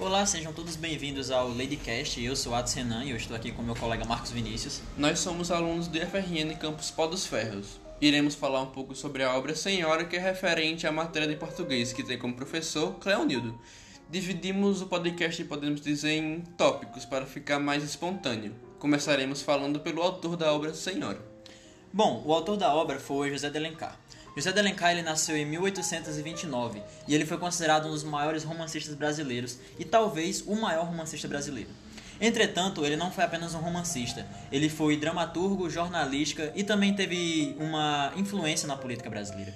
Olá, sejam todos bem-vindos ao Ladycast. Eu sou Atos Renan e eu estou aqui com meu colega Marcos Vinícius. Nós somos alunos do FRN Campus Pó dos Ferros. Iremos falar um pouco sobre a obra Senhora, que é referente à matéria de português, que tem como professor Cleonildo. Dividimos o podcast, podemos dizer, em tópicos para ficar mais espontâneo. Começaremos falando pelo autor da obra Senhora. Bom, o autor da obra foi José de Alencar. José de Alencar ele nasceu em 1829 e ele foi considerado um dos maiores romancistas brasileiros e talvez o maior romancista brasileiro. Entretanto, ele não foi apenas um romancista, ele foi dramaturgo, jornalista e também teve uma influência na política brasileira.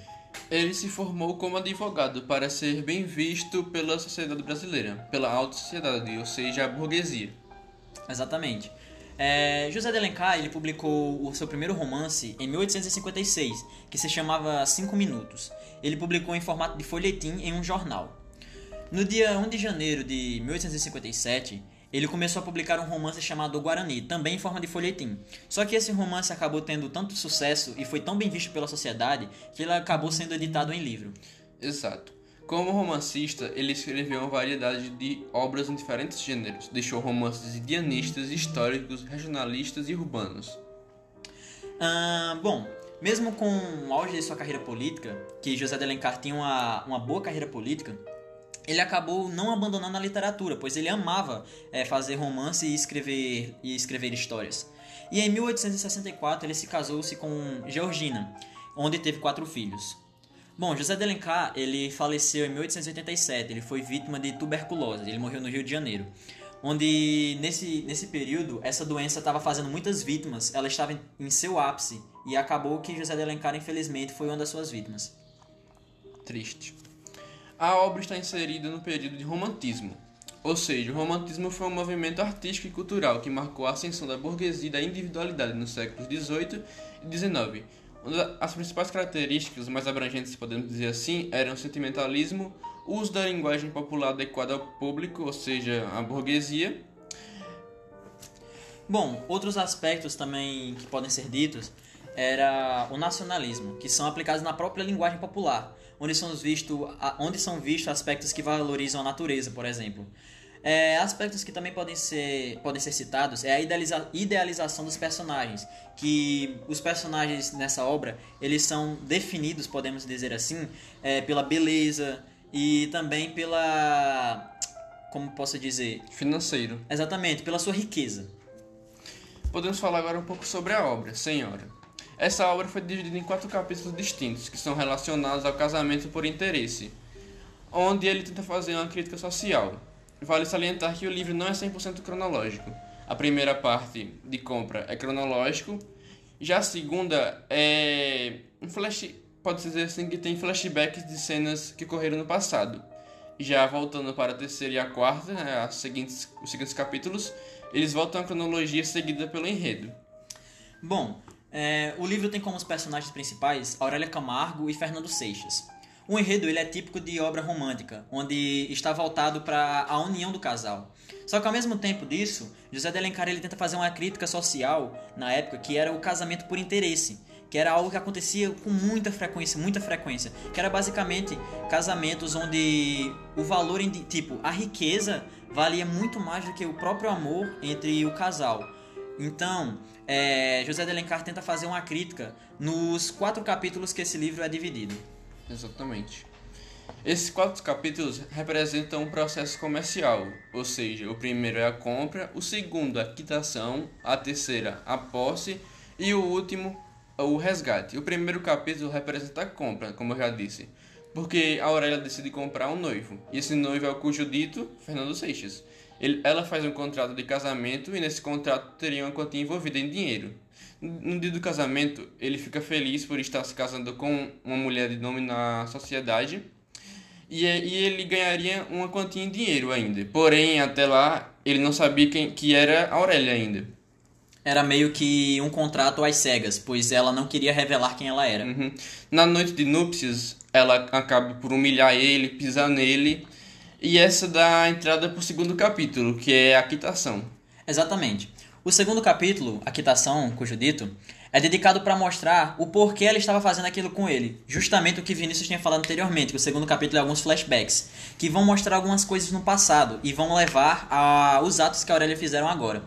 Ele se formou como advogado para ser bem visto pela sociedade brasileira, pela alta sociedade, ou seja, a burguesia. Exatamente. É, José de Alencar ele publicou o seu primeiro romance em 1856, que se chamava Cinco Minutos. Ele publicou em formato de folhetim em um jornal. No dia 1 de janeiro de 1857, ele começou a publicar um romance chamado Guarani, também em forma de folhetim. Só que esse romance acabou tendo tanto sucesso e foi tão bem visto pela sociedade que ele acabou sendo editado em livro. Exato. Como romancista, ele escreveu uma variedade de obras em diferentes gêneros. Deixou romances indianistas, históricos, regionalistas e urbanos. Ah, bom, mesmo com o auge de sua carreira política, que José de Alencar tinha uma, uma boa carreira política, ele acabou não abandonando a literatura, pois ele amava é, fazer romance e escrever, e escrever histórias. E em 1864 ele se casou-se com Georgina, onde teve quatro filhos. Bom, José de Alencar, ele faleceu em 1887, ele foi vítima de tuberculose, ele morreu no Rio de Janeiro. Onde nesse, nesse período essa doença estava fazendo muitas vítimas, ela estava em, em seu ápice e acabou que José de Alencar, infelizmente, foi uma das suas vítimas. Triste. A obra está inserida no período de romantismo, ou seja, o romantismo foi um movimento artístico e cultural que marcou a ascensão da burguesia e da individualidade nos séculos XVIII e XIX as principais características mais abrangentes, podemos dizer assim, eram o sentimentalismo, uso da linguagem popular adequada ao público, ou seja, à burguesia. Bom, outros aspectos também que podem ser ditos era o nacionalismo, que são aplicados na própria linguagem popular, onde são, onde são vistos aspectos que valorizam a natureza, por exemplo. É, aspectos que também podem ser, podem ser citados é a idealiza idealização dos personagens, que os personagens nessa obra eles são definidos, podemos dizer assim, é, pela beleza e também pela, como posso dizer, financeiro. Exatamente, pela sua riqueza. Podemos falar agora um pouco sobre a obra, Senhora. Essa obra foi dividida em quatro capítulos distintos que são relacionados ao casamento por interesse, onde ele tenta fazer uma crítica social. Vale salientar que o livro não é 100% cronológico. A primeira parte de compra é cronológico, já a segunda é um flash, pode dizer assim que tem flashbacks de cenas que ocorreram no passado. Já voltando para a terceira e a quarta, né, as seguintes, os seguintes capítulos, eles voltam à cronologia seguida pelo enredo. Bom, é, o livro tem como os personagens principais Aurélia Camargo e Fernando Seixas. O enredo ele é típico de obra romântica, onde está voltado para a união do casal. Só que ao mesmo tempo disso, José de Alencar ele tenta fazer uma crítica social na época que era o casamento por interesse, que era algo que acontecia com muita frequência, muita frequência, que era basicamente casamentos onde o valor tipo a riqueza valia muito mais do que o próprio amor entre o casal. Então, é, José de Alencar tenta fazer uma crítica nos quatro capítulos que esse livro é dividido. Exatamente. Esses quatro capítulos representam um processo comercial, ou seja, o primeiro é a compra, o segundo a quitação, a terceira a posse e o último o resgate. O primeiro capítulo representa a compra, como eu já disse, porque a Aurélia decide comprar um noivo, e esse noivo é o cujo dito Fernando Seixas. Ele, ela faz um contrato de casamento e nesse contrato teria uma quantia envolvida em dinheiro. No dia do casamento, ele fica feliz por estar se casando com uma mulher de nome na sociedade e, e ele ganharia uma quantia em dinheiro ainda. Porém, até lá, ele não sabia quem que era a Aurélia ainda. Era meio que um contrato às cegas, pois ela não queria revelar quem ela era. Uhum. Na noite de núpcias, ela acaba por humilhar ele, pisar nele, e essa dá a entrada para o segundo capítulo, que é a quitação. Exatamente. O segundo capítulo, a quitação, cujo dito, é dedicado para mostrar o porquê ela estava fazendo aquilo com ele. Justamente o que Vinícius tinha falado anteriormente, que o segundo capítulo é alguns flashbacks, que vão mostrar algumas coisas no passado e vão levar aos atos que a Aurélia fizeram agora.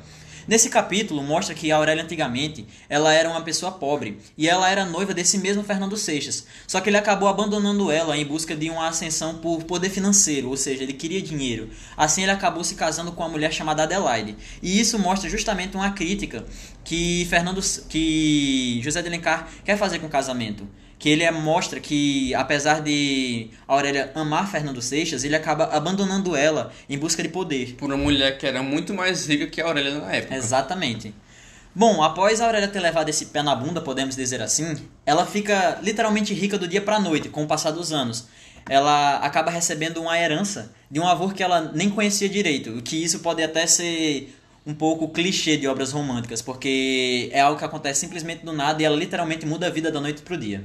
Nesse capítulo mostra que Aurélia antigamente ela era uma pessoa pobre e ela era noiva desse mesmo Fernando Seixas. Só que ele acabou abandonando ela em busca de uma ascensão por poder financeiro, ou seja, ele queria dinheiro. Assim ele acabou se casando com uma mulher chamada Adelaide. E isso mostra justamente uma crítica que Fernando que José de Alencar quer fazer com o casamento que ele é, mostra que, apesar de Aurélia amar Fernando Seixas, ele acaba abandonando ela em busca de poder. Por uma mulher que era muito mais rica que a Aurélia na época. Exatamente. Bom, após a Aurélia ter levado esse pé na bunda, podemos dizer assim, ela fica literalmente rica do dia para noite, com o passar dos anos. Ela acaba recebendo uma herança de um avô que ela nem conhecia direito, o que isso pode até ser um pouco clichê de obras românticas, porque é algo que acontece simplesmente do nada e ela literalmente muda a vida da noite pro dia.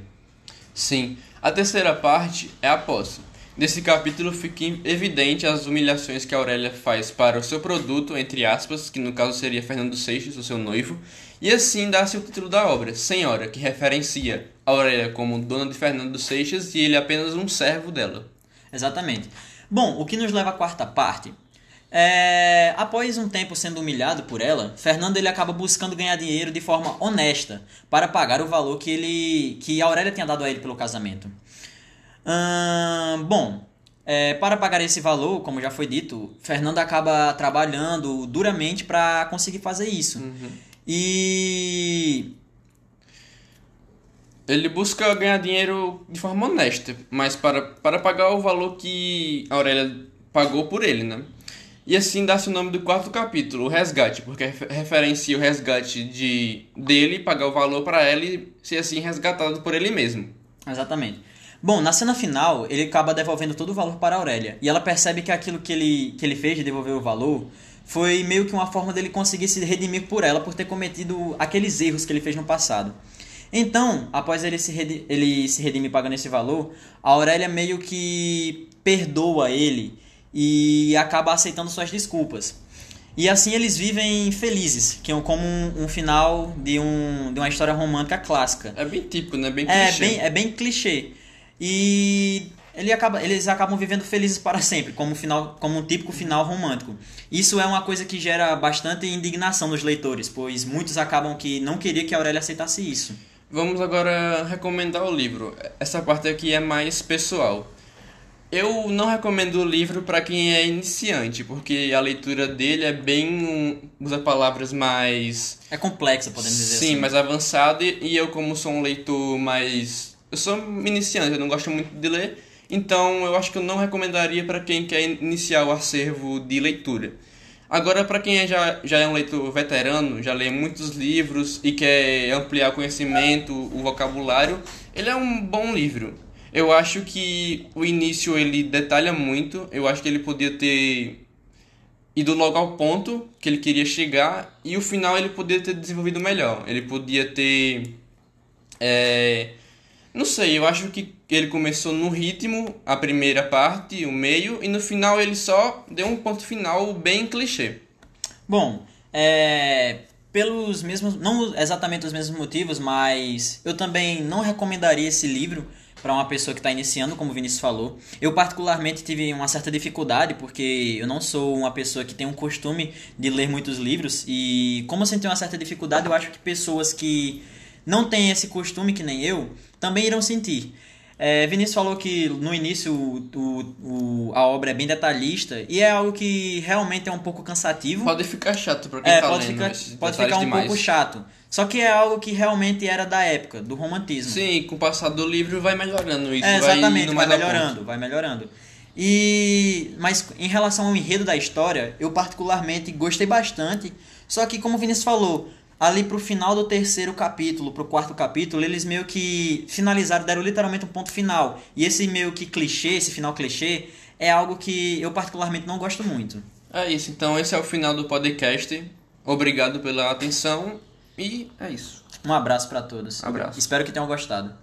Sim, a terceira parte é a posse. Nesse capítulo fica evidente as humilhações que Aurélia faz para o seu produto, entre aspas, que no caso seria Fernando Seixas, o seu noivo, e assim dá-se o título da obra, Senhora, que referencia Aurélia como dona de Fernando Seixas e ele apenas um servo dela. Exatamente. Bom, o que nos leva à quarta parte é, após um tempo sendo humilhado por ela, Fernando ele acaba buscando ganhar dinheiro de forma honesta para pagar o valor que ele que a Aurélia tinha dado a ele pelo casamento. Hum, bom, é, para pagar esse valor, como já foi dito, Fernando acaba trabalhando duramente para conseguir fazer isso. Uhum. E ele busca ganhar dinheiro de forma honesta, mas para, para pagar o valor que Aurélia pagou por ele, né? E assim dá-se o nome do quarto capítulo, o resgate, porque referencia o resgate de dele, pagar o valor para ela e ser assim resgatado por ele mesmo. Exatamente. Bom, na cena final, ele acaba devolvendo todo o valor para Aurélia. E ela percebe que aquilo que ele, que ele fez de devolver o valor foi meio que uma forma dele conseguir se redimir por ela por ter cometido aqueles erros que ele fez no passado. Então, após ele se, redimir, ele se redimir pagando esse valor, a Aurélia meio que perdoa ele e acaba aceitando suas desculpas. E assim eles vivem felizes, que é como um, um, final de, um, de uma história romântica clássica. É bem tipo, né? Bem é clichê. Bem, é bem clichê. E ele acaba, eles acabam vivendo felizes para sempre, como, final, como um típico final romântico. Isso é uma coisa que gera bastante indignação nos leitores, pois muitos acabam que não queriam que a Aurélia aceitasse isso. Vamos agora recomendar o livro. Essa parte aqui é mais pessoal. Eu não recomendo o livro para quem é iniciante, porque a leitura dele é bem. usa palavras mais. É complexa, podemos dizer Sim, assim. mais avançada, e eu, como sou um leitor mais. Eu sou iniciante, eu não gosto muito de ler, então eu acho que eu não recomendaria para quem quer iniciar o acervo de leitura. Agora, para quem é já, já é um leitor veterano, já lê muitos livros e quer ampliar o conhecimento, o vocabulário, ele é um bom livro. Eu acho que o início ele detalha muito. Eu acho que ele podia ter ido logo ao ponto que ele queria chegar e o final ele podia ter desenvolvido melhor. Ele podia ter. É, não sei, eu acho que ele começou no ritmo, a primeira parte, o meio, e no final ele só deu um ponto final bem clichê. Bom, é, pelos mesmos. Não exatamente os mesmos motivos, mas eu também não recomendaria esse livro para uma pessoa que está iniciando, como o Vinícius falou. Eu, particularmente, tive uma certa dificuldade, porque eu não sou uma pessoa que tem um costume de ler muitos livros, e como eu senti uma certa dificuldade, eu acho que pessoas que não têm esse costume, que nem eu, também irão sentir. É, Vinícius falou que no início o, o, a obra é bem detalhista e é algo que realmente é um pouco cansativo. Pode ficar chato para quem é, tá pode lendo ficar, pode ficar um demais. pouco chato. Só que é algo que realmente era da época, do romantismo. Sim, com o passar do livro vai melhorando isso. É, exatamente, vai, vai melhorando, vai melhorando. E mas em relação ao enredo da história, eu particularmente gostei bastante. Só que como o Vinícius falou, ali pro final do terceiro capítulo, pro quarto capítulo, eles meio que finalizaram, deram literalmente um ponto final. E esse meio que clichê, esse final clichê, é algo que eu particularmente não gosto muito. É isso, então esse é o final do podcast. Obrigado pela atenção e é isso. Um abraço para todos. Abraço. Espero que tenham gostado.